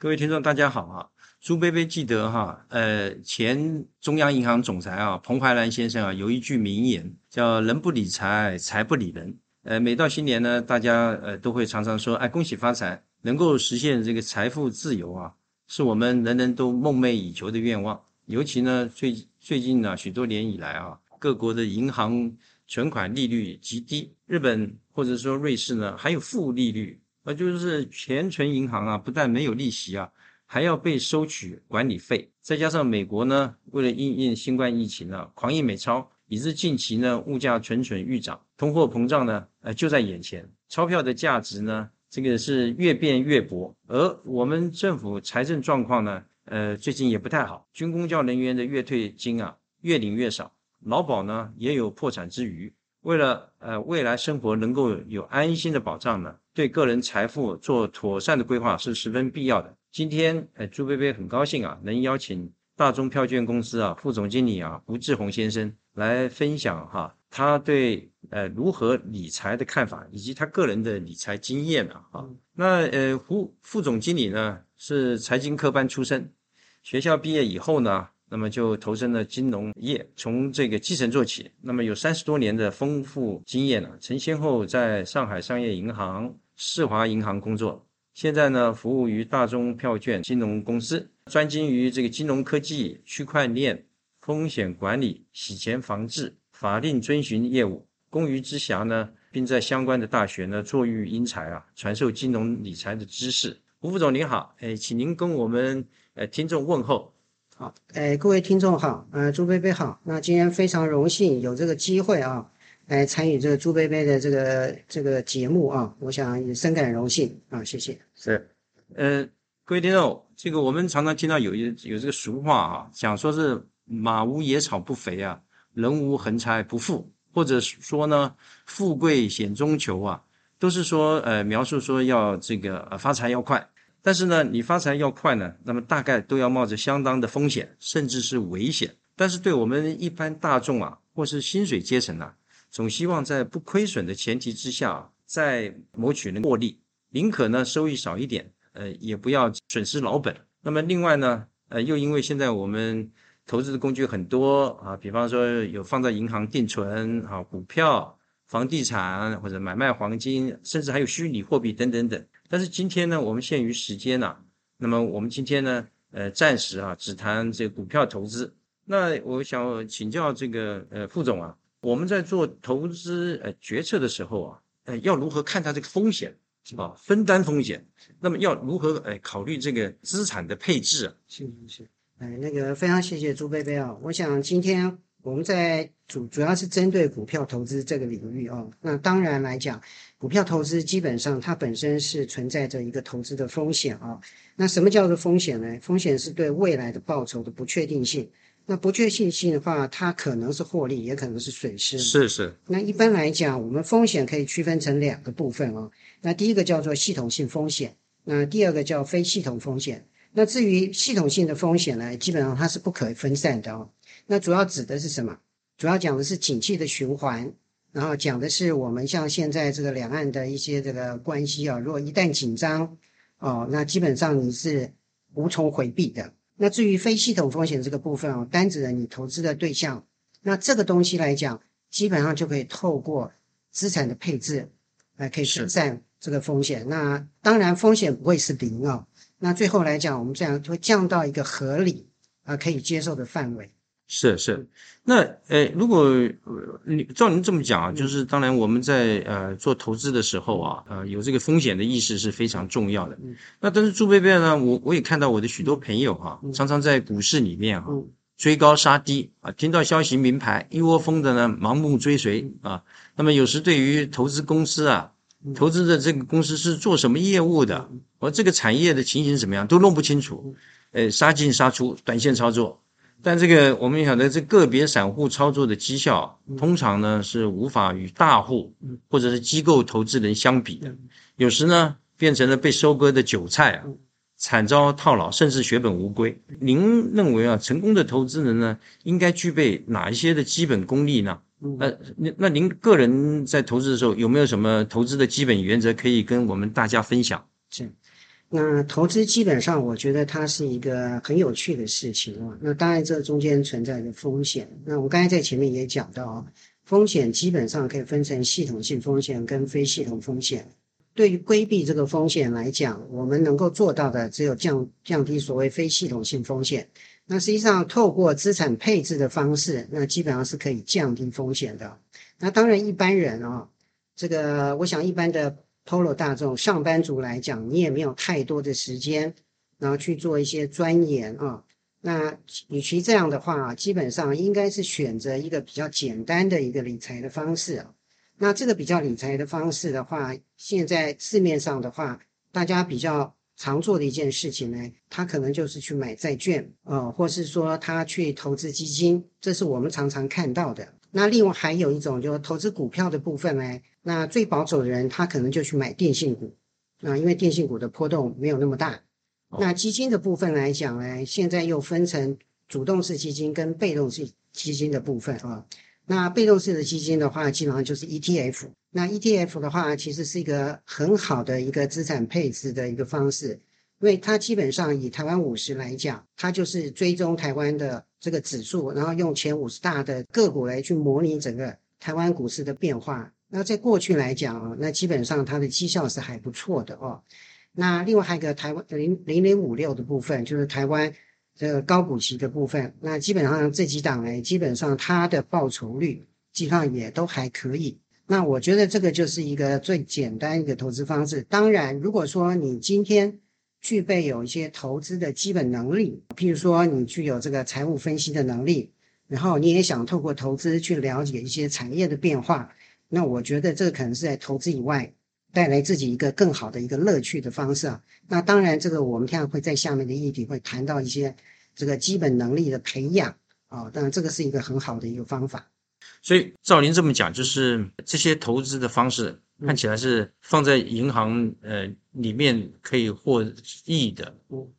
各位听众，大家好啊！朱贝贝记得哈，呃，前中央银行总裁啊，彭淮南先生啊，有一句名言叫“人不理财，财不理人”。呃，每到新年呢，大家呃都会常常说，哎，恭喜发财，能够实现这个财富自由啊，是我们人人都梦寐以求的愿望。尤其呢，最最近呢，许多年以来啊，各国的银行存款利率极低，日本或者说瑞士呢，还有负利率。呃，就是全存银行啊，不但没有利息啊，还要被收取管理费。再加上美国呢，为了应应新冠疫情啊，狂印美钞，以致近期呢，物价蠢蠢欲涨，通货膨胀呢，呃，就在眼前。钞票的价值呢，这个是越变越薄。而我们政府财政状况呢，呃，最近也不太好。军公教人员的月退金啊，越领越少，劳保呢，也有破产之余。为了呃未来生活能够有安心的保障呢，对个人财富做妥善的规划是十分必要的。今天呃朱贝贝很高兴啊，能邀请大众票券公司啊副总经理啊吴志宏先生来分享哈他对呃如何理财的看法，以及他个人的理财经验啊。哈，那呃胡副总经理呢是财经科班出身，学校毕业以后呢。那么就投身了金融业，从这个基层做起。那么有三十多年的丰富经验了，曾先后在上海商业银行、世华银行工作。现在呢，服务于大中票券金融公司，专精于这个金融科技、区块链、风险管理、洗钱防治、法令遵循业务。工余之暇呢，并在相关的大学呢坐育英才啊，传授金融理财的知识。吴副总您好，哎，请您跟我们呃听众问候。好，哎，各位听众好，呃，朱贝贝好。那今天非常荣幸有这个机会啊，来参与这个朱贝贝的这个这个节目啊，我想也深感荣幸啊，谢谢。是，呃，各位听众，这个我们常常听到有一有这个俗话啊，讲说是马无野草不肥啊，人无横财不富，或者说呢，富贵险中求啊，都是说呃描述说要这个呃发财要快。但是呢，你发财要快呢，那么大概都要冒着相当的风险，甚至是危险。但是对我们一般大众啊，或是薪水阶层啊，总希望在不亏损的前提之下，再谋取能获利，宁可呢收益少一点，呃，也不要损失老本。那么另外呢，呃，又因为现在我们投资的工具很多啊，比方说有放在银行定存啊，股票、房地产或者买卖黄金，甚至还有虚拟货币等等等。但是今天呢，我们限于时间呐，那么我们今天呢，呃，暂时啊，只谈这个股票投资。那我想请教这个呃副总啊，我们在做投资呃决策的时候啊，呃，要如何看它这个风险啊，分担风险？那么要如何呃考虑这个资产的配置啊？是是是，哎，那个非常谢谢朱贝贝啊，我想今天。我们在主主要是针对股票投资这个领域啊，那当然来讲，股票投资基本上它本身是存在着一个投资的风险啊。那什么叫做风险呢？风险是对未来的报酬的不确定性。那不确定性的话，它可能是获利，也可能是损失。是是。那一般来讲，我们风险可以区分成两个部分哦。那第一个叫做系统性风险，那第二个叫非系统风险。那至于系统性的风险呢，基本上它是不可分散的哦。那主要指的是什么？主要讲的是景气的循环，然后讲的是我们像现在这个两岸的一些这个关系啊，如果一旦紧张，哦，那基本上你是无从回避的。那至于非系统风险这个部分哦，单指的你投资的对象，那这个东西来讲，基本上就可以透过资产的配置来可以分散这个风险。那当然风险不会是零哦，那最后来讲，我们这样会降到一个合理啊可以接受的范围。是是，那呃，如果你照您这么讲啊，就是当然我们在呃做投资的时候啊，呃有这个风险的意识是非常重要的。那但是朱贝贝呢，我我也看到我的许多朋友哈，常常在股市里面哈追高杀低啊，听到消息名牌一窝蜂的呢盲目追随啊。那么有时对于投资公司啊，投资的这个公司是做什么业务的，而这个产业的情形怎么样都弄不清楚，呃杀进杀出，短线操作。但这个我们晓得，这个别散户操作的绩效，通常呢是无法与大户或者是机构投资人相比的，有时呢变成了被收割的韭菜啊，惨遭套牢，甚至血本无归。您认为啊，成功的投资人呢，应该具备哪一些的基本功力呢？那那那您个人在投资的时候，有没有什么投资的基本原则可以跟我们大家分享？那投资基本上，我觉得它是一个很有趣的事情啊。那当然，这中间存在着风险。那我刚才在前面也讲到啊，风险基本上可以分成系统性风险跟非系统风险。对于规避这个风险来讲，我们能够做到的只有降降低所谓非系统性风险。那实际上，透过资产配置的方式，那基本上是可以降低风险的。那当然，一般人啊，这个我想一般的。Polo 大众上班族来讲，你也没有太多的时间，然后去做一些钻研啊。那与其这样的话，基本上应该是选择一个比较简单的一个理财的方式啊。那这个比较理财的方式的话，现在市面上的话，大家比较常做的一件事情呢，他可能就是去买债券啊，或是说他去投资基金，这是我们常常看到的。那另外还有一种就是投资股票的部分呢。那最保守的人，他可能就去买电信股，啊，因为电信股的波动没有那么大。那基金的部分来讲呢，现在又分成主动式基金跟被动式基金的部分啊。那被动式的基金的话，基本上就是 ETF。那 ETF 的话，其实是一个很好的一个资产配置的一个方式，因为它基本上以台湾五十来讲，它就是追踪台湾的这个指数，然后用前五十大的个股来去模拟整个台湾股市的变化。那在过去来讲啊，那基本上它的绩效是还不错的哦。那另外还有一个台湾零零零五六的部分，就是台湾这个高股息的部分。那基本上这几档呢，基本上它的报酬率基本上也都还可以。那我觉得这个就是一个最简单一个投资方式。当然，如果说你今天具备有一些投资的基本能力，譬如说你具有这个财务分析的能力，然后你也想透过投资去了解一些产业的变化。那我觉得这可能是在投资以外带来自己一个更好的一个乐趣的方式啊。那当然，这个我们现在会在下面的议题会谈到一些这个基本能力的培养啊。当然，这个是一个很好的一个方法。所以照您这么讲，就是这些投资的方式看起来是放在银行呃里面可以获益的，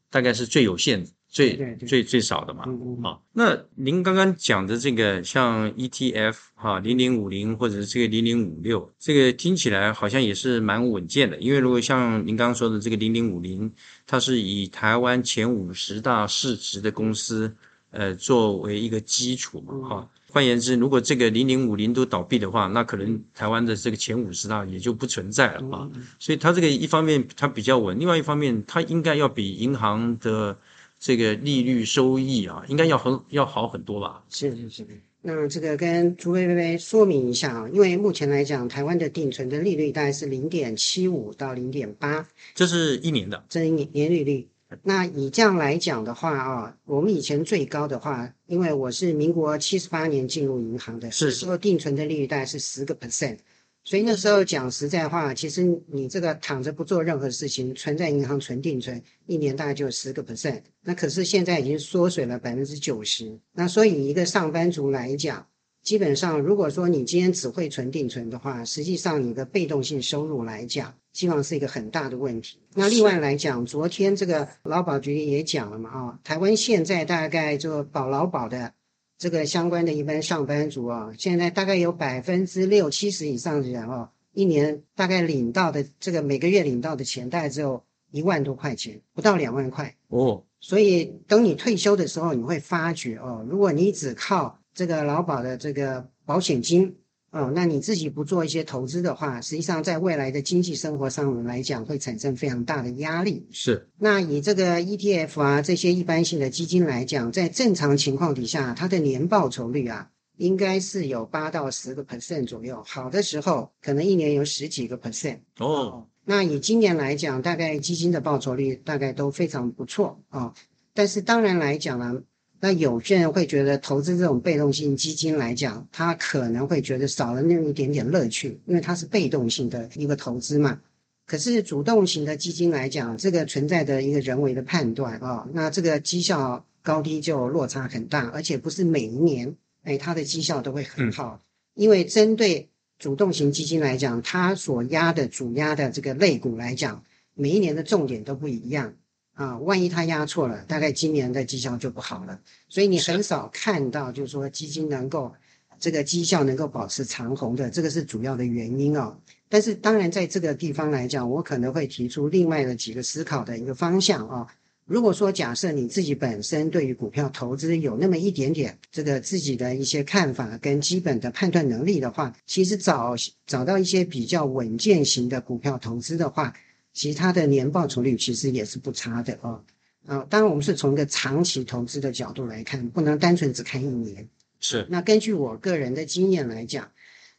大概是最有限的。最最最少的嘛，好，那您刚刚讲的这个像 ETF 哈零零五零或者是这个零零五六，这个听起来好像也是蛮稳健的。因为如果像您刚刚说的这个零零五零，它是以台湾前五十大市值的公司呃作为一个基础嘛，哈。换言之，如果这个零零五零都倒闭的话，那可能台湾的这个前五十大也就不存在了啊。所以它这个一方面它比较稳，另外一方面它应该要比银行的。这个利率收益啊，应该要很要好很多吧？是是是。那这个跟朱薇薇说明一下啊，因为目前来讲，台湾的定存的利率大概是零点七五到零点八，这是一年的，这是年年利率。那以这样来讲的话啊，我们以前最高的话，因为我是民国七十八年进入银行的，是时候定存的利率大概是十个 percent。所以那时候讲实在话，其实你这个躺着不做任何事情，存在银行存定存，一年大概就十个 percent。那可是现在已经缩水了百分之九十。那所以一个上班族来讲，基本上如果说你今天只会存定存的话，实际上你的被动性收入来讲，基本上是一个很大的问题。那另外来讲，昨天这个劳保局也讲了嘛，啊，台湾现在大概就保劳保的。这个相关的一般上班族啊，现在大概有百分之六七十以上的人哦，一年大概领到的这个每个月领到的钱大概只有一万多块钱，不到两万块哦。所以等你退休的时候，你会发觉哦，如果你只靠这个劳保的这个保险金。哦，那你自己不做一些投资的话，实际上在未来的经济生活上来讲，会产生非常大的压力。是。那以这个 ETF 啊这些一般性的基金来讲，在正常情况底下，它的年报酬率啊，应该是有八到十个 percent 左右。好的时候，可能一年有十几个 percent。哦。那以今年来讲，大概基金的报酬率大概都非常不错啊。但是当然来讲呢。那有些人会觉得投资这种被动性基金来讲，他可能会觉得少了那么一点点乐趣，因为它是被动性的一个投资嘛。可是主动型的基金来讲，这个存在的一个人为的判断啊，那这个绩效高低就落差很大，而且不是每一年，哎，它的绩效都会很好，因为针对主动型基金来讲，它所压的主压的这个类股来讲，每一年的重点都不一样啊，万一它压错了，大概今年的绩效就不好了，所以你很少看到就是说基金能够这个绩效能够保持长红的，这个是主要的原因哦。但是当然在这个地方来讲，我可能会提出另外的几个思考的一个方向啊。如果说假设你自己本身对于股票投资有那么一点点这个自己的一些看法跟基本的判断能力的话，其实找找到一些比较稳健型的股票投资的话，其他的年报酬率其实也是不差的哦。啊，当然我们是从一个长期投资的角度来看，不能单纯只看一年。是。那根据我个人的经验来讲，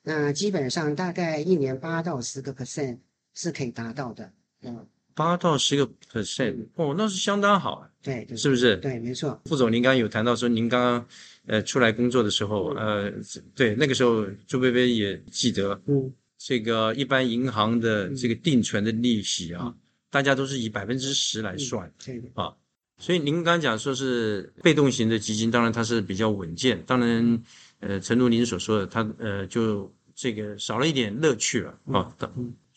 那基本上大概一年八到十个 percent 是可以达到的。嗯。八到十个 percent 哦，那是相当好，对，是不是？对，没错。副总，您刚刚有谈到说，您刚刚呃出来工作的时候，呃，对，那个时候朱薇薇也记得，嗯，这个一般银行的这个定存的利息啊，大家都是以百分之十来算，对啊，所以您刚刚讲说是被动型的基金，当然它是比较稳健，当然，呃，诚如您所说的，它呃就这个少了一点乐趣了啊。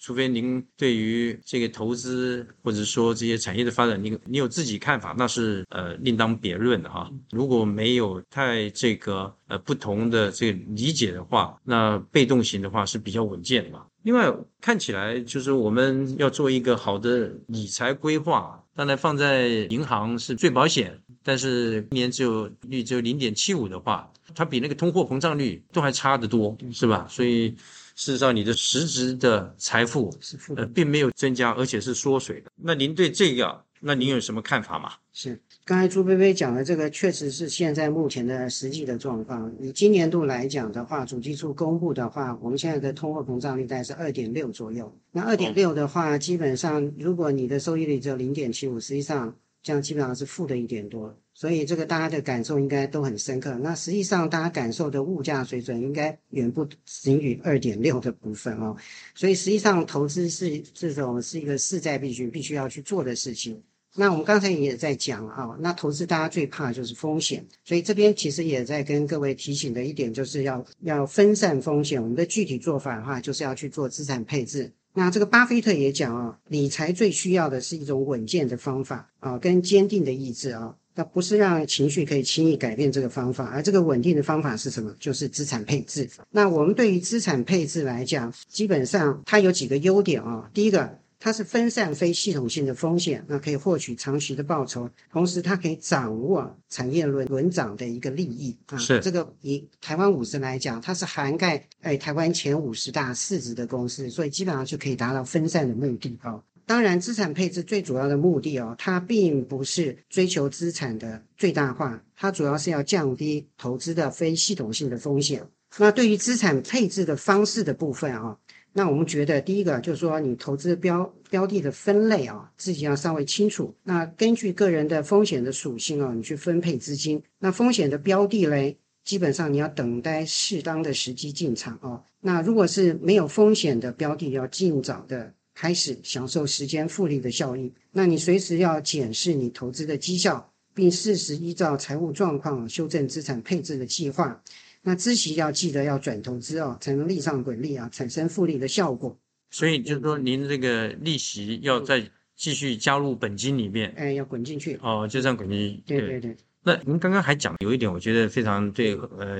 除非您对于这个投资或者说这些产业的发展，你你有自己看法，那是呃另当别论的哈。如果没有太这个呃不同的这个理解的话，那被动型的话是比较稳健的嘛。另外看起来就是我们要做一个好的理财规划，当然放在银行是最保险，但是一年只有率只有零点七五的话，它比那个通货膨胀率都还差得多，是吧？所以。事实上，你的实质的财富呃并没有增加，而且是缩水的。那您对这个，那您有什么看法吗？是，刚才朱菲菲讲的这个，确实是现在目前的实际的状况。以今年度来讲的话，主计处公布的话，我们现在的通货膨胀率大概是二点六左右。那二点六的话，基本上如果你的收益率只有零点七五，实际上这样基本上是负的一点多。所以这个大家的感受应该都很深刻。那实际上大家感受的物价水准应该远不仅于二点六的部分哦。所以实际上投资是这种是一个势在必行必须要去做的事情。那我们刚才也在讲啊，那投资大家最怕就是风险。所以这边其实也在跟各位提醒的一点就是要要分散风险。我们的具体做法的话，就是要去做资产配置。那这个巴菲特也讲啊，理财最需要的是一种稳健的方法啊，跟坚定的意志啊。那不是让情绪可以轻易改变这个方法，而这个稳定的方法是什么？就是资产配置。那我们对于资产配置来讲，基本上它有几个优点啊。第一个，它是分散非系统性的风险，那可以获取长期的报酬，同时它可以掌握产业轮轮涨的一个利益啊。是这个以台湾五十来讲，它是涵盖哎台湾前五十大市值的公司，所以基本上就可以达到分散的目的啊。当然，资产配置最主要的目的哦，它并不是追求资产的最大化，它主要是要降低投资的非系统性的风险。那对于资产配置的方式的部分啊，那我们觉得第一个就是说，你投资标标的的分类啊，自己要稍微清楚。那根据个人的风险的属性啊，你去分配资金。那风险的标的嘞，基本上你要等待适当的时机进场啊。那如果是没有风险的标的，要尽早的。开始享受时间复利的效应，那你随时要检视你投资的绩效，并适时依照财务状况修正资产配置的计划。那孳息要记得要转投资哦，才能利上滚利啊，产生复利的效果。所以就是说，您这个利息要再继续加入本金里面，哎，要滚进去哦，就这样滚进去。对对对。那您刚刚还讲有一点，我觉得非常对，呃，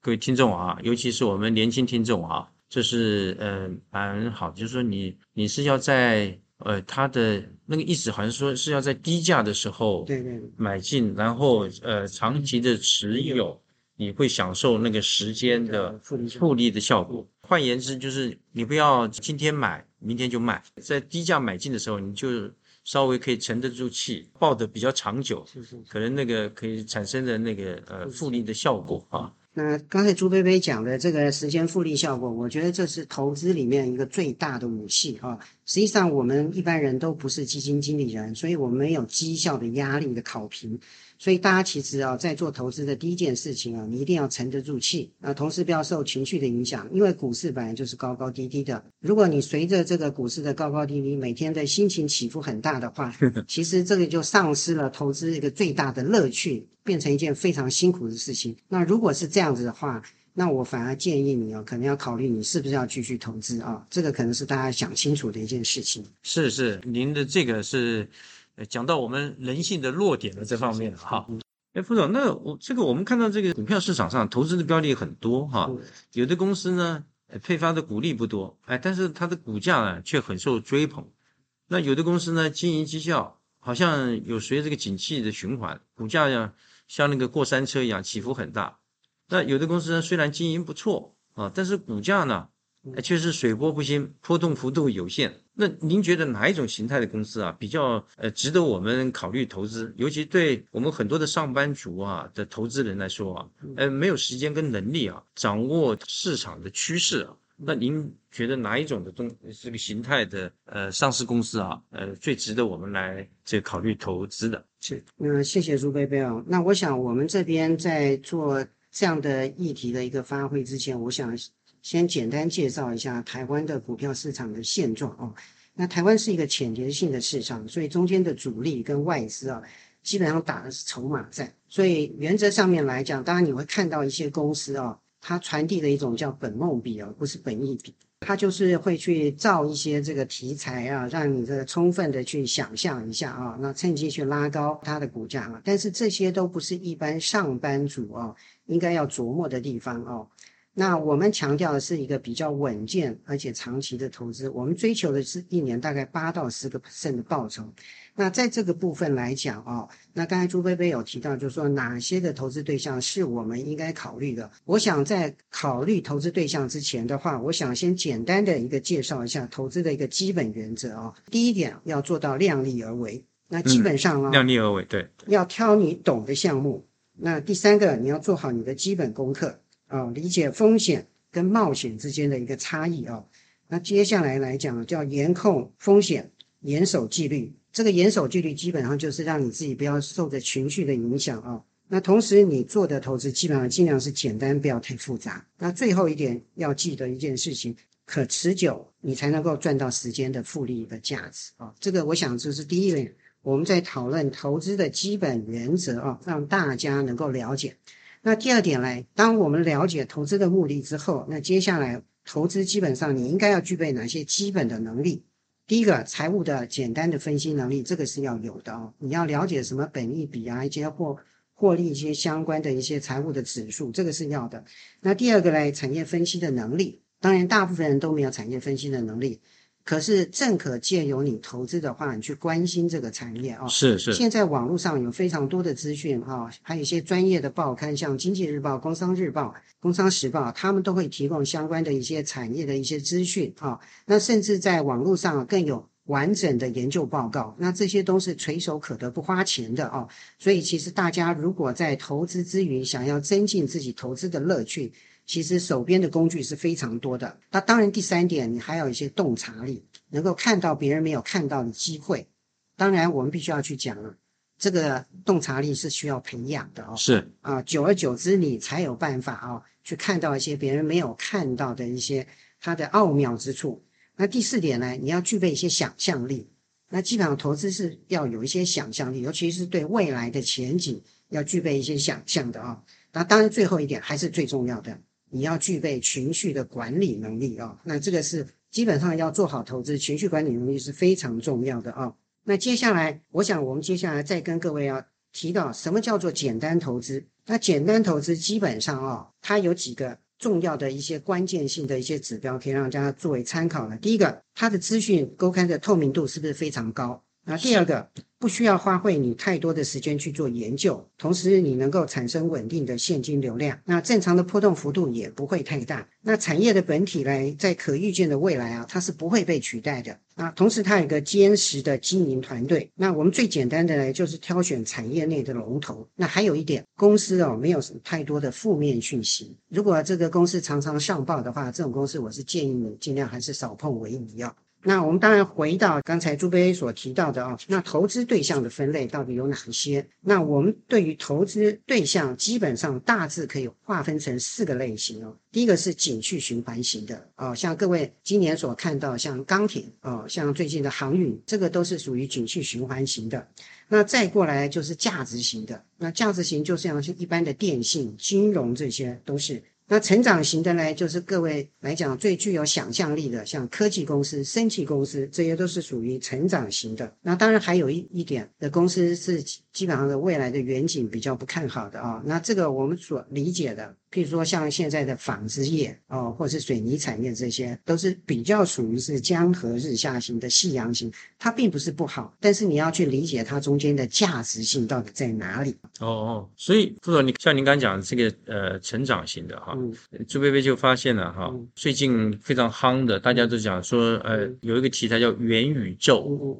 各位听众啊，尤其是我们年轻听众啊。这是呃蛮好，就是说你你是要在呃它的那个意思，好像说是要在低价的时候对对买进，然后呃长期的持有，你会享受那个时间的复利的效果。换言之，就是你不要今天买，明天就卖，在低价买进的时候，你就稍微可以沉得住气，抱得比较长久，可能那个可以产生的那个呃复利的效果啊。那刚才朱贝贝讲的这个时间复利效果，我觉得这是投资里面一个最大的武器啊。实际上我们一般人都不是基金经理人，所以我们没有绩效的压力的考评。所以大家其实啊，在做投资的第一件事情啊，你一定要沉得住气啊，同时不要受情绪的影响，因为股市本来就是高高低低的。如果你随着这个股市的高高低低，每天的心情起伏很大的话，其实这个就丧失了投资一个最大的乐趣，变成一件非常辛苦的事情。那如果是这样子的话，那我反而建议你哦，可能要考虑你是不是要继续投资啊，这个可能是大家想清楚的一件事情。是是，您的这个是。呃讲到我们人性的弱点的这方面哈，哎，副总，那我这个我们看到这个股票市场上投资的标的很多哈，有的公司呢配发的股利不多，哎，但是它的股价呢却很受追捧。那有的公司呢经营绩效好像有随这个景气的循环，股价呀像那个过山车一样起伏很大。那有的公司呢虽然经营不错啊，但是股价呢？确实水波不兴，波动幅度有限。那您觉得哪一种形态的公司啊，比较呃值得我们考虑投资？尤其对我们很多的上班族啊的投资人来说啊，呃，没有时间跟能力啊，掌握市场的趋势啊。那您觉得哪一种的东这个形态的呃上市公司啊，呃，最值得我们来这考虑投资的？是，嗯，谢谢朱贝贝啊。那我想我们这边在做这样的议题的一个发挥之前，我想。先简单介绍一下台湾的股票市场的现状哦。那台湾是一个浅碟性的市场，所以中间的主力跟外资啊，基本上打的是筹码战。所以原则上面来讲，当然你会看到一些公司啊，它传递的一种叫本梦比啊不是本意比，他就是会去造一些这个题材啊，让你这个充分的去想象一下啊，那趁机去拉高它的股价啊。但是这些都不是一般上班族啊应该要琢磨的地方哦。那我们强调的是一个比较稳健而且长期的投资，我们追求的是一年大概八到十个 percent 的报酬。那在这个部分来讲哦，那刚才朱贝贝有提到，就是说哪些的投资对象是我们应该考虑的。我想在考虑投资对象之前的话，我想先简单的一个介绍一下投资的一个基本原则哦。第一点要做到量力而为，那基本上啊，量力而为，对，要挑你懂的项目。那第三个，你要做好你的基本功课。啊，理解风险跟冒险之间的一个差异啊。那接下来来讲，叫严控风险，严守纪律。这个严守纪律，基本上就是让你自己不要受着情绪的影响啊。那同时，你做的投资基本上尽量是简单，不要太复杂。那最后一点要记得一件事情，可持久，你才能够赚到时间的复利的价值啊。这个我想这是第一点，我们在讨论投资的基本原则啊，让大家能够了解。那第二点来，当我们了解投资的目的之后，那接下来投资基本上你应该要具备哪些基本的能力？第一个，财务的简单的分析能力，这个是要有的哦。你要了解什么本益比啊，一些获获利一些相关的一些财务的指数，这个是要的。那第二个呢，产业分析的能力，当然大部分人都没有产业分析的能力。可是正可借由你投资的话，你去关心这个产业啊。是是。现在网络上有非常多的资讯哈，还有一些专业的报刊，像《经济日报》《工商日报》《工商时报》，他们都会提供相关的一些产业的一些资讯啊。那甚至在网络上更有完整的研究报告，那这些都是垂手可得、不花钱的啊。所以其实大家如果在投资之余，想要增进自己投资的乐趣。其实手边的工具是非常多的。那当然，第三点，你还有一些洞察力，能够看到别人没有看到的机会。当然，我们必须要去讲了，这个洞察力是需要培养的哦。是啊，久而久之，你才有办法啊，去看到一些别人没有看到的一些它的奥妙之处。那第四点呢，你要具备一些想象力。那基本上投资是要有一些想象力，尤其是对未来的前景要具备一些想象的啊。那当然，最后一点还是最重要的。你要具备情绪的管理能力啊，那这个是基本上要做好投资，情绪管理能力是非常重要的啊。那接下来，我想我们接下来再跟各位要提到什么叫做简单投资。那简单投资基本上啊，它有几个重要的一些关键性的一些指标，可以让大家作为参考的。第一个，它的资讯公开的透明度是不是非常高？那第二个。不需要花费你太多的时间去做研究，同时你能够产生稳定的现金流量，那正常的波动幅度也不会太大。那产业的本体呢，在可预见的未来啊，它是不会被取代的啊。同时它有一个坚实的经营团队。那我们最简单的呢，就是挑选产业内的龙头。那还有一点，公司哦，没有什么太多的负面讯息。如果这个公司常常上报的话，这种公司我是建议你尽量还是少碰为宜啊。那我们当然回到刚才朱贝所提到的啊，那投资对象的分类到底有哪一些？那我们对于投资对象基本上大致可以划分成四个类型哦。第一个是景气循环型的哦，像各位今年所看到像钢铁哦，像最近的航运，这个都是属于景气循环型的。那再过来就是价值型的，那价值型就像是一般的电信、金融这些都是。那成长型的呢，就是各位来讲最具有想象力的，像科技公司、生技公司，这些都是属于成长型的。那当然还有一一点的公司是基本上的未来的远景比较不看好的啊。那这个我们所理解的。譬如说，像现在的纺织业哦，或是水泥产业，这些都是比较属于是江河日下型的夕阳型，它并不是不好，但是你要去理解它中间的价值性到底在哪里。哦哦，所以副总，你像您刚讲的这个呃成长型的哈，朱薇薇就发现了哈，最近非常夯的，大家都讲说呃有一个题材叫元宇宙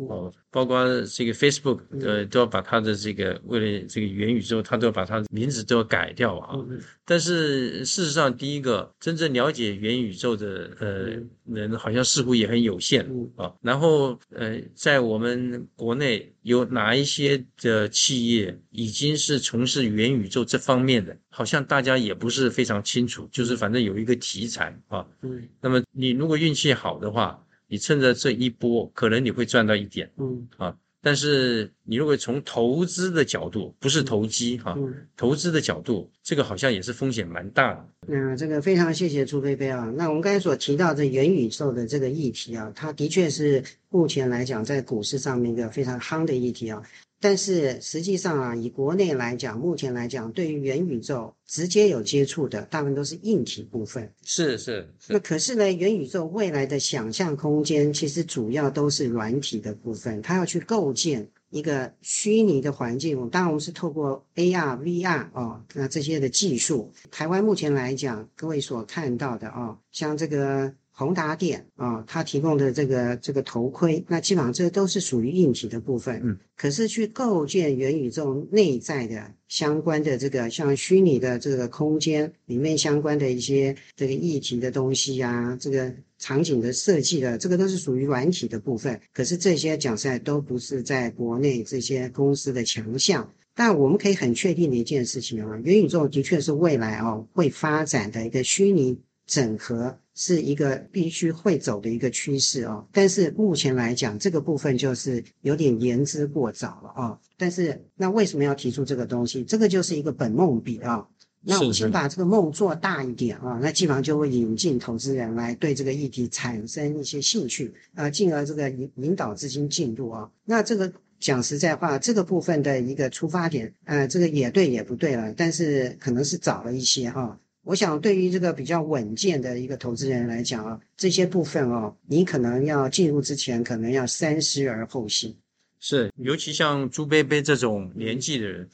哦。包括这个 Facebook，呃，都要把它的这个为了这个元宇宙，它都要把它的名字都要改掉啊。但是事实上，第一个真正了解元宇宙的呃人，好像似乎也很有限啊。然后呃，在我们国内有哪一些的企业已经是从事元宇宙这方面的，好像大家也不是非常清楚。就是反正有一个题材啊。嗯。那么你如果运气好的话。你趁着这一波，可能你会赚到一点，嗯啊，但是你如果从投资的角度，不是投机哈，投资的角度，这个好像也是风险蛮大的。那这个非常谢谢朱菲菲啊。那我们刚才所提到的元宇宙的这个议题啊，它的确是目前来讲在股市上面一个非常夯的议题啊。但是实际上啊，以国内来讲，目前来讲，对于元宇宙直接有接触的，大部分都是硬体部分。是是。那可是呢，元宇宙未来的想象空间，其实主要都是软体的部分，它要去构建一个虚拟的环境。当然，我们是透过 AR、VR 哦，那这些的技术。台湾目前来讲，各位所看到的哦，像这个。宏达电啊，它提供的这个这个头盔，那基本上这都是属于硬体的部分。嗯，可是去构建元宇宙内在的相关的这个像虚拟的这个空间里面相关的一些这个议题的东西呀，这个场景的设计的，这个都是属于软体的部分。可是这些讲实在都不是在国内这些公司的强项。但我们可以很确定的一件事情啊，元宇宙的确是未来哦会发展的一个虚拟整合。是一个必须会走的一个趋势哦，但是目前来讲，这个部分就是有点言之过早了啊。但是那为什么要提出这个东西？这个就是一个本梦比啊。那我们先把这个梦做大一点啊，那基本上就会引进投资人来对这个议题产生一些兴趣啊，进而这个引引导资金进入啊。那这个讲实在话，这个部分的一个出发点，呃，这个也对也不对了，但是可能是早了一些哈。我想，对于这个比较稳健的一个投资人来讲啊，这些部分哦，你可能要进入之前，可能要三思而后行。是，尤其像朱贝贝这种年纪的人，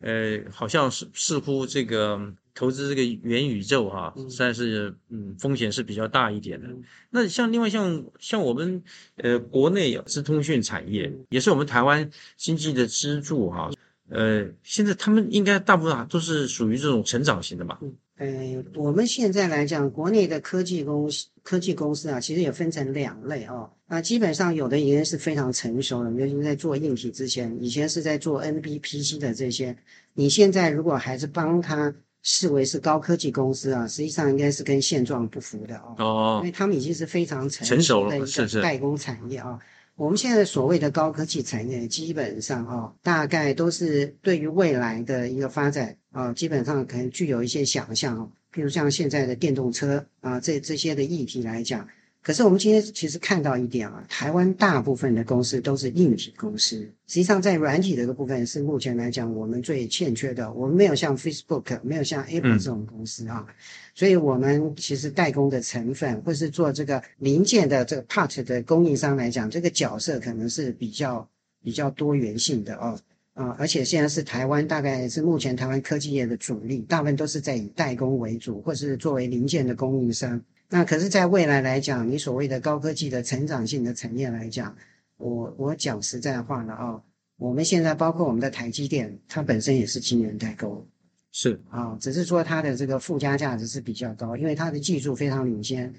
呃，好像是似乎这个投资这个元宇宙哈，算是嗯风险是比较大一点的。那像另外像像我们呃国内有资通讯产业，也是我们台湾经济的支柱哈。呃，现在他们应该大部分都是属于这种成长型的吧？呃，我们现在来讲，国内的科技公司、科技公司啊，其实也分成两类哦。那基本上有的已经是非常成熟了，尤其在做硬体之前，以前是在做 NBPC 的这些。你现在如果还是帮他视为是高科技公司啊，实际上应该是跟现状不符的哦。哦，因为他们已经是非常成熟的一个代工产业啊。我们现在所谓的高科技产业，基本上啊，大概都是对于未来的一个发展啊，基本上可能具有一些想象。譬如像现在的电动车啊，这这些的议题来讲。可是我们今天其实看到一点啊，台湾大部分的公司都是硬体公司，实际上在软体这个部分是目前来讲我们最欠缺的。我们没有像 Facebook，没有像 Apple 这种公司啊，所以我们其实代工的成分或是做这个零件的这个 part 的供应商来讲，这个角色可能是比较比较多元性的哦啊，而且现在是台湾大概是目前台湾科技业的主力，大部分都是在以代工为主，或是作为零件的供应商。那可是，在未来来讲，你所谓的高科技的成长性的产业来讲，我我讲实在话了啊，我们现在包括我们的台积电，它本身也是晶圆代工，是。啊，只是说它的这个附加价值是比较高，因为它的技术非常领先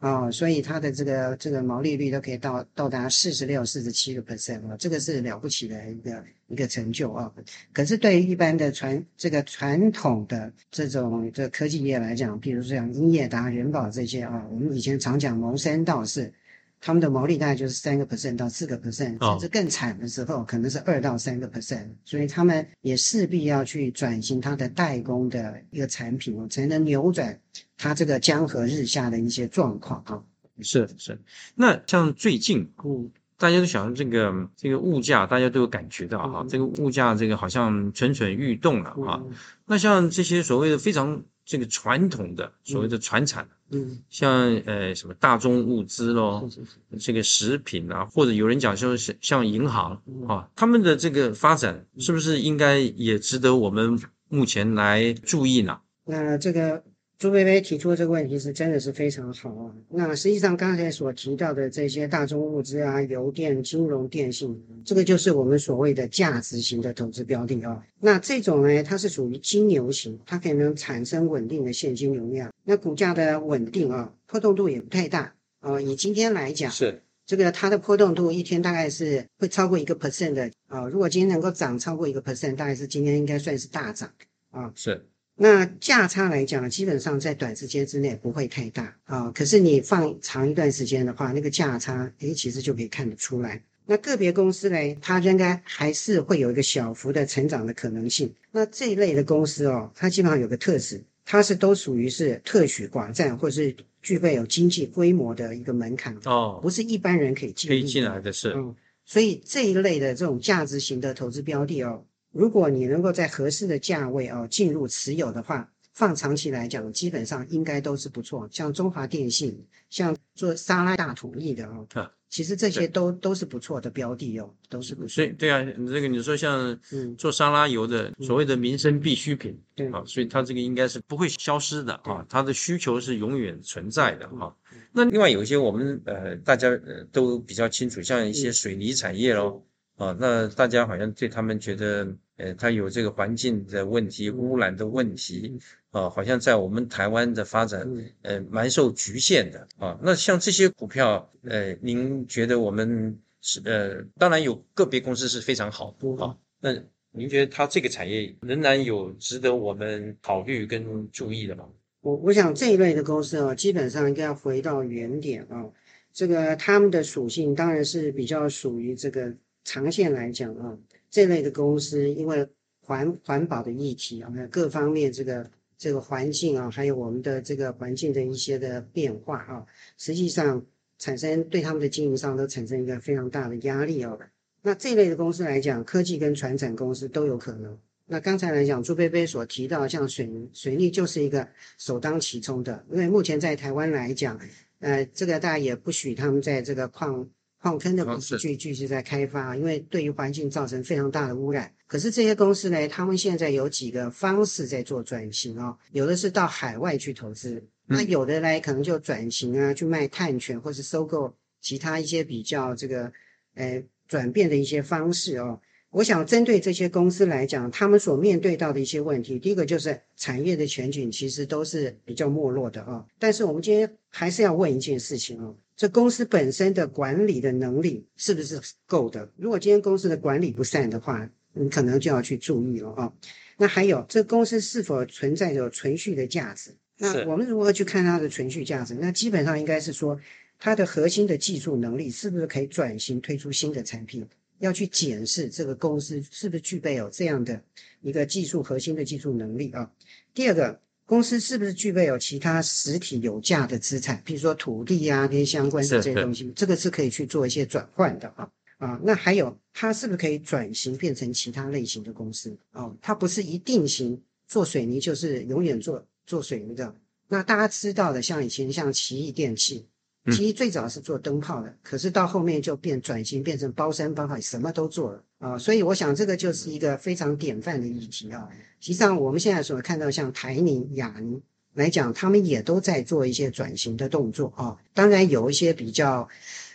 啊、所以它的这个这个毛利率都可以到到达四十六、四十七个 percent 啊，这个是了不起的一个一个成就啊。可是对于一般的传这个传统的这种这科技业来讲，比如说像英业达、人保这些啊，我们以前常讲谋生道士，他们的毛利大概就是三个 percent 到四个 percent，哦。甚至更惨的时候可能是二到三个 percent，所以他们也势必要去转型它的代工的一个产品哦，才能扭转它这个江河日下的一些状况啊。是是，那像最近，嗯，大家都想这个这个物价，大家都有感觉到哈，嗯。这个物价这个好像蠢蠢欲动了啊。嗯。那像这些所谓的非常这个传统的所谓的传产，嗯，像呃什么大宗物资咯，是是是。这个食品啊，或者有人讲说是像银行嗯。啊，他们的这个发展是不是应该也值得我们目前来注意呢？那这个朱薇薇提出的这个问题是真的是非常好啊。那实际上刚才所提到的这些大宗物资啊、邮电、金融、电信，这个就是我们所谓的价值型的投资标的啊。那这种呢，它是属于金牛型，它可能产生稳定的现金流量，那股价的稳定啊，波动度也不太大啊。以今天来讲，是这个它的波动度一天大概是会超过一个 percent 的啊。如果今天能够涨超过一个 percent，大概是今天应该算是大涨啊。是那价差来讲，基本上在短时间之内不会太大啊。可是你放长一段时间的话，那个价差，诶，其实就可以看得出来。那个别公司呢，它应该还是会有一个小幅的成长的可能性。那这一类的公司哦，它基本上有个特质，它是都属于是特许寡占，或是具备有经济规模的一个门槛，哦，不是一般人可以进可以进来的是嗯，所以这一类的这种价值型的投资标的哦，如果你能够在合适的价位哦进入持有的话，放长期来讲，基本上应该都是不错。像中华电信，像做沙拉大土地的哦，啊。其实这些都都是不错的标的哦，都是不错所。以对啊，这个你说像嗯，做沙拉油的所谓的民生必需品对，啊，所以它这个应该是不会消失的啊，它的需求是永远存在的哈。那另外有一些我们呃大家呃都比较清楚，像一些水泥产业咯，啊，那大家好像对他们觉得呃它有这个环境的问题、污染的问题啊，好像在我们台湾的发展嗯呃蛮受局限的啊。那像这些股票呃，您觉得我们是呃，当然有个别公司是非常好的啊，那您觉得它这个产业仍然有值得我们考虑跟注意的吗？我我想这一类的公司啊，基本上应该要回到原点啊、这个他们的属性当然是比较属于这个长线来讲啊，这类的公司因为环环保的议题啊，各方面这个这个环境啊，还有我们的这个环境的一些的变化啊，实际上产生对他们的经营上都产生一个非常大的压力哦。那这类的公司来讲，科技跟传产公司都有可能。那刚才来讲，朱贝贝所提到，像水，水利就是一个首当其冲的，因为目前在台湾来讲，呃，这个大家也不许他们在这个矿矿坑的哦公司是去继续在开发，因为对于环境造成非常大的污染。可是这些公司呢，他们现在有几个方式在做转型哦，有的是到海外去投资，那有的呢可能就转型啊，去卖碳权或是收购其他一些比较这个呃转变的一些方式哦。我想针对这些公司来讲，他们所面对到的一些问题，第一个就是产业的前景其实都是比较没落的啊。但是我们今天还是要问一件事情哦，这公司本身的管理的能力是不是够的？如果今天公司的管理不善的话，你可能就要去注意了啊。那还有，这公司是否存在着存续的价值？那我们如何去看它的存续价值？那基本上应该是说，它的核心的技术能力是不是可以转型推出新的产品？要去检视这个公司是不是具备有这样的一个技术核心的技术能力啊。第二个，公司是不是具备有其他实体有价的资产，比如说土地啊这些相关的这些东西，这个是可以去做一些转换的啊。啊，那还有它是不是可以转型变成其他类型的公司？哦，它不是一定型做水泥就是永远做做水泥的。那大家知道的，像以前像奇异电器，其实最早是做灯泡的，可是到后面就变转型变成包山包海，什么都做了啊。所以我想这个就是一个非常典范的议题啊。实际上我们现在所看到像台宁、雅宁来讲，他们也都在做一些转型的动作啊。当然有一些比较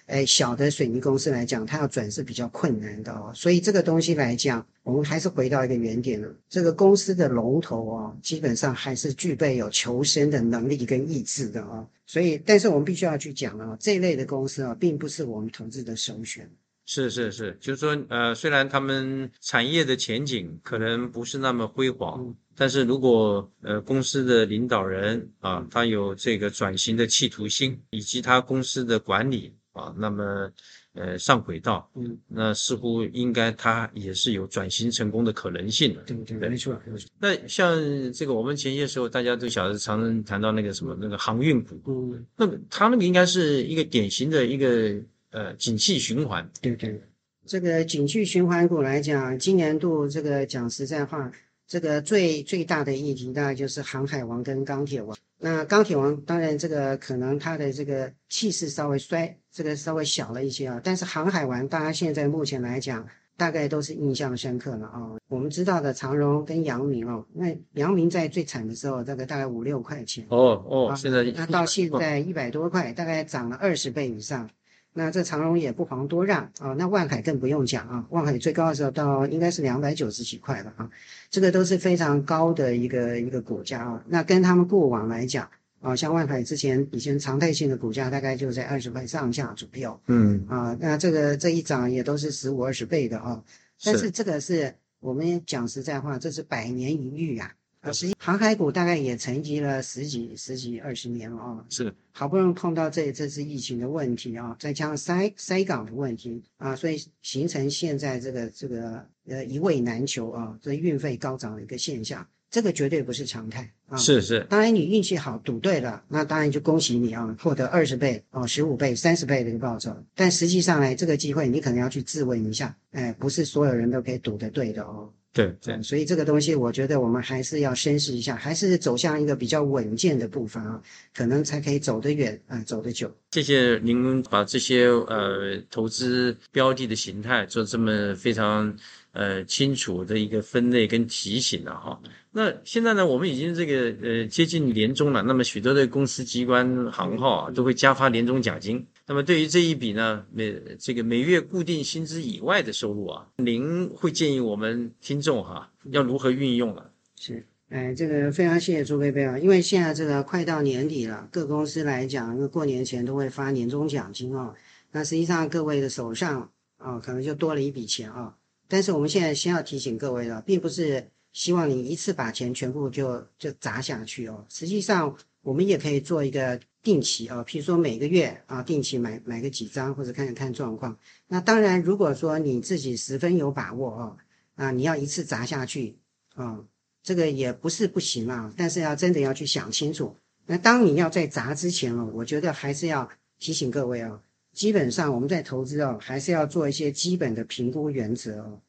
呃小的水泥公司来讲，它要转是比较困难的哦。所以这个东西来讲，我们还是回到一个原点了，这个公司的龙头哦，基本上还是具备有求生的能力跟意志的啊。所以，但是我们必须要去讲啊，这一类的公司啊，并不是我们投资的首选。是是是，就是说，呃，虽然他们产业的前景可能不是那么辉煌，但是如果呃公司的领导人啊，他有这个转型的企图心，以及他公司的管理啊，那么呃上轨道，嗯，那似乎应该它也是有转型成功的可能性的。对对，没错没错。那像这个我们前些时候大家都晓得，常常谈到那个什么那个航运股，嗯，那个它那个应该是一个典型的一个。呃，景气循环，对对，这个景气循环股来讲，今年度这个讲实在话，这个最最大的议题大概就是航海王跟钢铁王。那钢铁王当然这个可能它的这个气势稍微衰，这个稍微小了一些啊。但是航海王，大家现在目前来讲，大概都是印象深刻了啊。我们知道的长荣跟阳明哦，那阳明在最惨的时候，这个大概五六块钱哦哦，现在那到现在一百多块，大概涨了二十倍以上。那这长荣也不遑多让啊，那万海更不用讲啊，万海最高的时候到应该是两百九十几块了啊，这个都是非常高的一个一个股价啊。那跟他们过往来讲啊，像万海之前以前常态性的股价大概就在二十块上下左右，嗯啊，那这个这一涨也都是十五二十倍的啊。但是这个是我们讲实在话，这是百年一遇啊。实际航海股大概也沉寂了十几、十几、二十年了啊，是好不容易碰到这这次疫情的问题啊，再加上塞塞港的问题啊，所以形成现在这个这个呃一位难求啊，这运费高涨的一个现象，这个绝对不是常态啊。是是，当然你运气好赌对了，那当然就恭喜你啊，获得二十倍哦、十五倍、三十倍的一个报酬。但实际上呢，这个机会你可能要去质问一下，哎，不是所有人都可以赌得对的哦。对对，所以这个东西，我觉得我们还是要深思一下，还是走向一个比较稳健的步伐啊，可能才可以走得远啊，走得久。谢谢您把这些呃投资标的的形态做这么非常呃清楚的一个分类跟提醒了哈。那现在呢，我们已经这个呃接近年终了，那么许多的公司机关行号啊都会加发年终奖金。那么对于这一笔呢，每这个每月固定薪资以外的收入啊，您会建议我们听众哈要如何运用了？是，哎，这个非常谢谢朱贝贝啊，因为现在这个快到年底了，各公司来讲，因为过年前都会发年终奖金哦，那实际上各位的手上啊，可能就多了一笔钱啊。但是我们现在先要提醒各位了，并不是希望你一次把钱全部就就砸下去哦，实际上我们也可以做一个。定期啊，譬如说每个月啊，定期买买个几张，或者看看状况。那当然，如果说你自己十分有把握啊，啊，你要一次砸下去啊，这个也不是不行啊。但是要真的要去想清楚。那当你要在砸之前哦，我觉得还是要提醒各位啊，基本上我们在投资哦，还是要做一些基本的评估原则哦。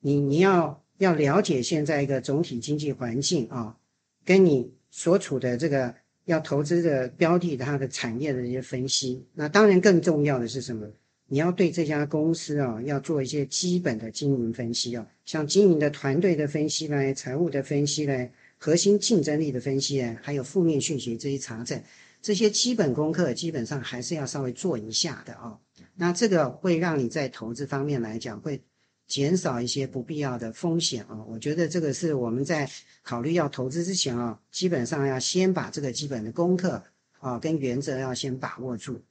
你你要要了解现在一个总体经济环境啊，跟你所处的这个。要投资的标的，它的产业的一些分析，那当然更重要的是什么？你要对这家公司啊，要做一些基本的经营分析啊，像经营的团队的分析嘞，财务的分析嘞，核心竞争力的分析嘞，还有负面讯息这些查证，这些基本功课基本上还是要稍微做一下的啊。那这个会让你在投资方面来讲会。减少一些不必要的风险啊，我觉得这个是我们在考虑要投资之前啊，基本上要先把这个基本的功课啊跟原则要先把握住。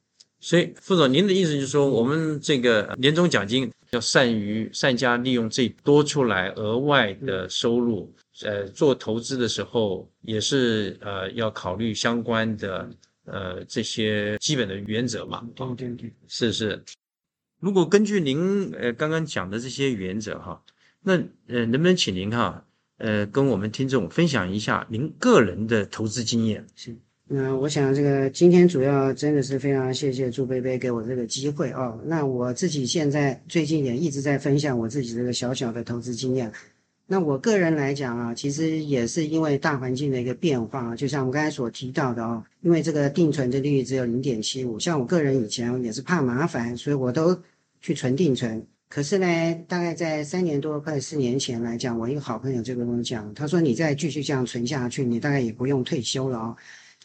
所以，副总，您的意思就是说，我们这个年终奖金要善于善加利用这多出来额外的收入，呃，做投资的时候也是呃要考虑相关的呃这些基本的原则嘛？对对对，是是。如果根据您呃刚刚讲的这些原则哈，那呃能不能请您哈呃跟我们听众分享一下您个人的投资经验？是，那我想这个今天主要真的是非常谢谢朱贝贝给我这个机会哦。那我自己现在最近也一直在分享我自己这个小小的投资经验。那我个人来讲啊，其实也是因为大环境的一个变化，就像我刚才所提到的哦，因为这个定存的利率只有零点七五，像我个人以前也是怕麻烦，所以我都。去存定存，可是呢，大概在三年多、快四年前来讲，我一个好朋友就跟我讲，他说：“你再继续这样存下去，你大概也不用退休了哦。”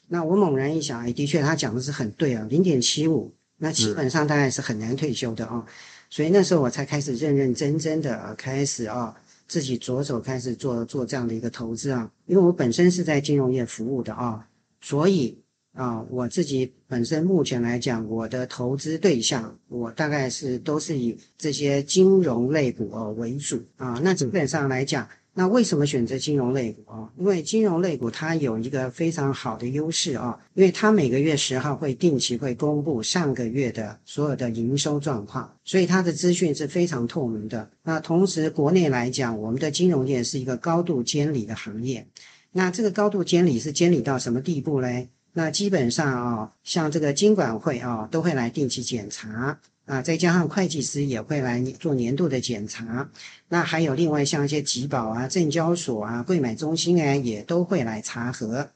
那我猛然一想，哎，的确他讲的是很对啊，零点七五那基本上大概是很难退休的啊。所以那时候我才开始认认真真的开始啊，自己着手开始做做这样的一个投资啊。因为我本身是在金融业服务的啊，所以。啊，我自己本身目前来讲，我的投资对象，我大概是都是以这些金融类股哦为主啊。那基本上来讲，那为什么选择金融类股啊？因为金融类股它有一个非常好的优势啊，因为它每个月十号会定期会公布上个月的所有的营收状况，所以它的资讯是非常透明的。那同时，国内来讲，我们的金融业是一个高度监理的行业。那这个高度监理是监理到什么地步嘞？那基本上啊，像这个金管会啊，都会来定期检查啊，再加上会计师也会来做年度的检查。那还有另外像一些集保啊、证交所啊、柜买中心啊，也都会来查核。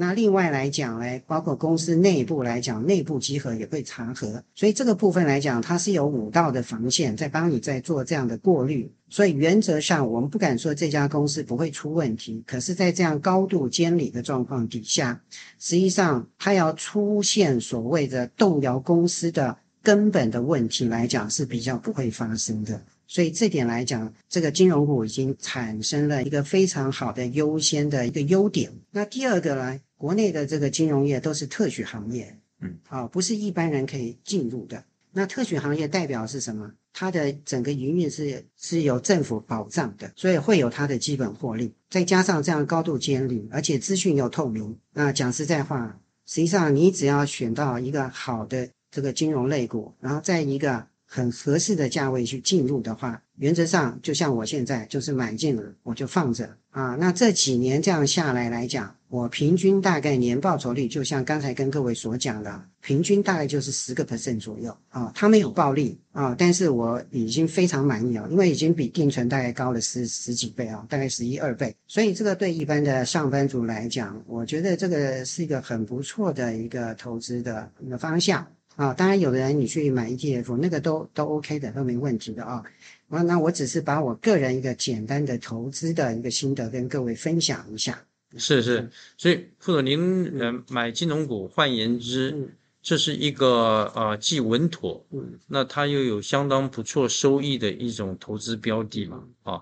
那另外来讲呢，包括公司内部来讲，内部集合也会查核，所以这个部分来讲，它是有五道的防线在帮你在做这样的过滤。所以原则上，我们不敢说这家公司不会出问题，可是，在这样高度监理的状况底下，实际上它要出现所谓的动摇公司的根本的问题来讲，是比较不会发生的。所以这点来讲，这个金融股已经产生了一个非常好的优先的一个优点。那第二个呢？国内的这个金融业都是特许行业，嗯，啊，不是一般人可以进入的。那特许行业代表是什么？它的整个营运是是由政府保障的，所以会有它的基本获利。再加上这样高度监理，而且资讯又透明。那讲实在话，实际上你只要选到一个好的这个金融类股，然后在一个很合适的价位去进入的话，原则上就像我现在就是买进了，我就放着啊。那这几年这样下来来讲。我平均大概年报酬率，就像刚才跟各位所讲的，平均大概就是十个 percent 左右啊。它没有暴利啊，但是我已经非常满意了，因为已经比定存大概高了十十几倍啊，大概十一二倍。所以这个对一般的上班族来讲，我觉得这个是一个很不错的一个投资的一个方向啊。当然，有的人你去买 ETF，那个都都 OK 的，都没问题的啊。那那我只是把我个人一个简单的投资的一个心得跟各位分享一下。是是，所以副总，您呃买金融股，换言之，这是一个呃既稳妥，那它又有相当不错收益的一种投资标的嘛，啊，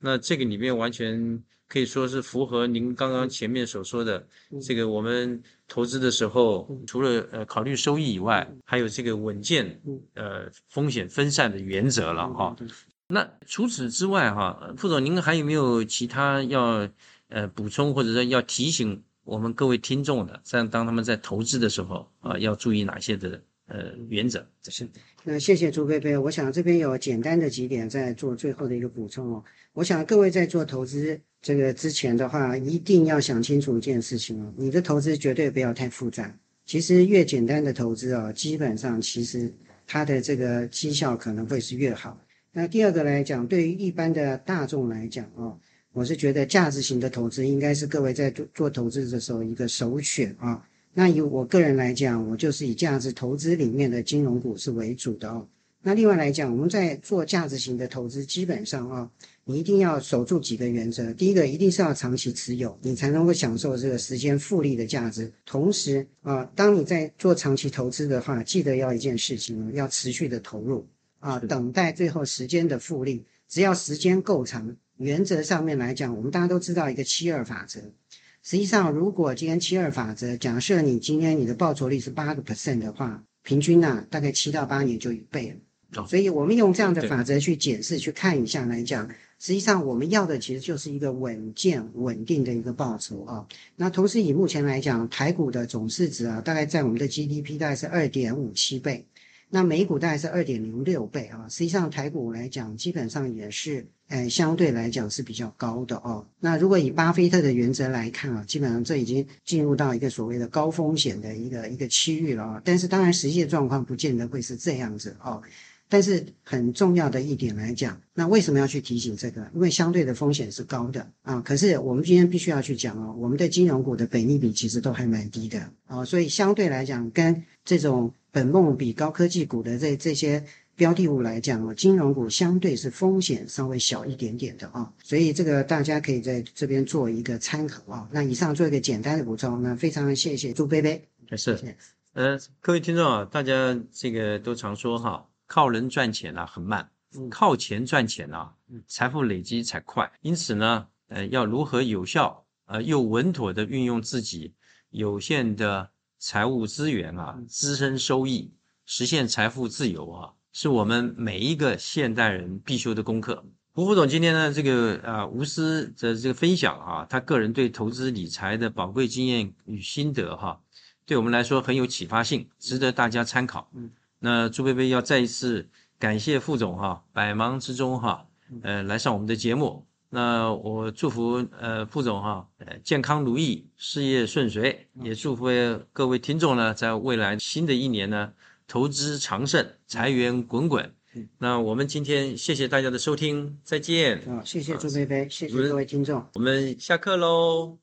那这个里面完全可以说是符合您刚刚前面所说的这个我们投资的时候，除了呃考虑收益以外，还有这个稳健呃风险分散的原则了哈。那除此之外哈，副总您还有没有其他要？呃，补充或者说要提醒我们各位听众的，这样当他们在投资的时候啊，要注意哪些的呃原则？这是。那谢谢朱贝贝，我想这边有简单的几点在做最后的一个补充哦。我想各位在做投资这个之前的话，一定要想清楚一件事情哦，你的投资绝对不要太复杂。其实越简单的投资哦，基本上其实它的这个绩效可能会是越好。那第二个来讲，对于一般的大众来讲哦。我是觉得价值型的投资应该是各位在做做投资的时候一个首选啊。那以我个人来讲，我就是以价值投资里面的金融股是为主的哦。那另外来讲，我们在做价值型的投资，基本上啊，你一定要守住几个原则。第一个，一定是要长期持有，你才能够享受这个时间复利的价值。同时啊，当你在做长期投资的话，记得要一件事情，要持续的投入啊，等待最后时间的复利。只要时间够长。原则上面来讲，我们大家都知道一个七二法则。实际上，如果今天七二法则，假设你今天你的报酬率是八个 percent 的话，平均呢大概七到八年就一倍了。所以，我们用这样的法则去检视、去看一下来讲，实际上我们要的其实就是一个稳健、稳定的一个报酬啊。那同时，以目前来讲，台股的总市值啊，大概在我们的 GDP 大概是二点五七倍。那美股大概是二点零六倍啊，实际上台股来讲，基本上也是，呃，相对来讲是比较高的哦。那如果以巴菲特的原则来看啊，基本上这已经进入到一个所谓的高风险的一个一个区域了啊。但是当然实际的状况不见得会是这样子哦。但是很重要的一点来讲，那为什么要去提醒这个？因为相对的风险是高的啊。可是我们今天必须要去讲哦，我们的金融股的本利比其实都还蛮低的啊，所以相对来讲跟这种。本梦比高科技股的这这些标的物来讲哦，金融股相对是风险稍微小一点点的啊，所以这个大家可以在这边做一个参考啊。那以上做一个简单的补充，那非常谢谢朱贝贝，是。呃，各位听众啊，大家这个都常说哈，靠人赚钱啊很慢，嗯靠钱赚钱啊，财富累积才快。因此呢，呃，要如何有效呃又稳妥的运用自己有限的财务资源啊，滋生收益，实现财富自由啊，是我们每一个现代人必修的功课。胡副总今天呢，这个啊无私的这个分享啊，他个人对投资理财的宝贵经验与心得哈、对我们来说很有启发性，值得大家参考。嗯，那朱贝贝要再一次感谢副总哈、百忙之中哈、呃来上我们的节目。那我祝福呃副总哈、呃健康如意，事业顺遂，也祝福各位听众呢，在未来新的一年呢，投资长盛，财源滚滚。那我们今天谢谢大家的收听，再见，啊，谢谢朱飞飞，谢谢各位听众。我们下课喽。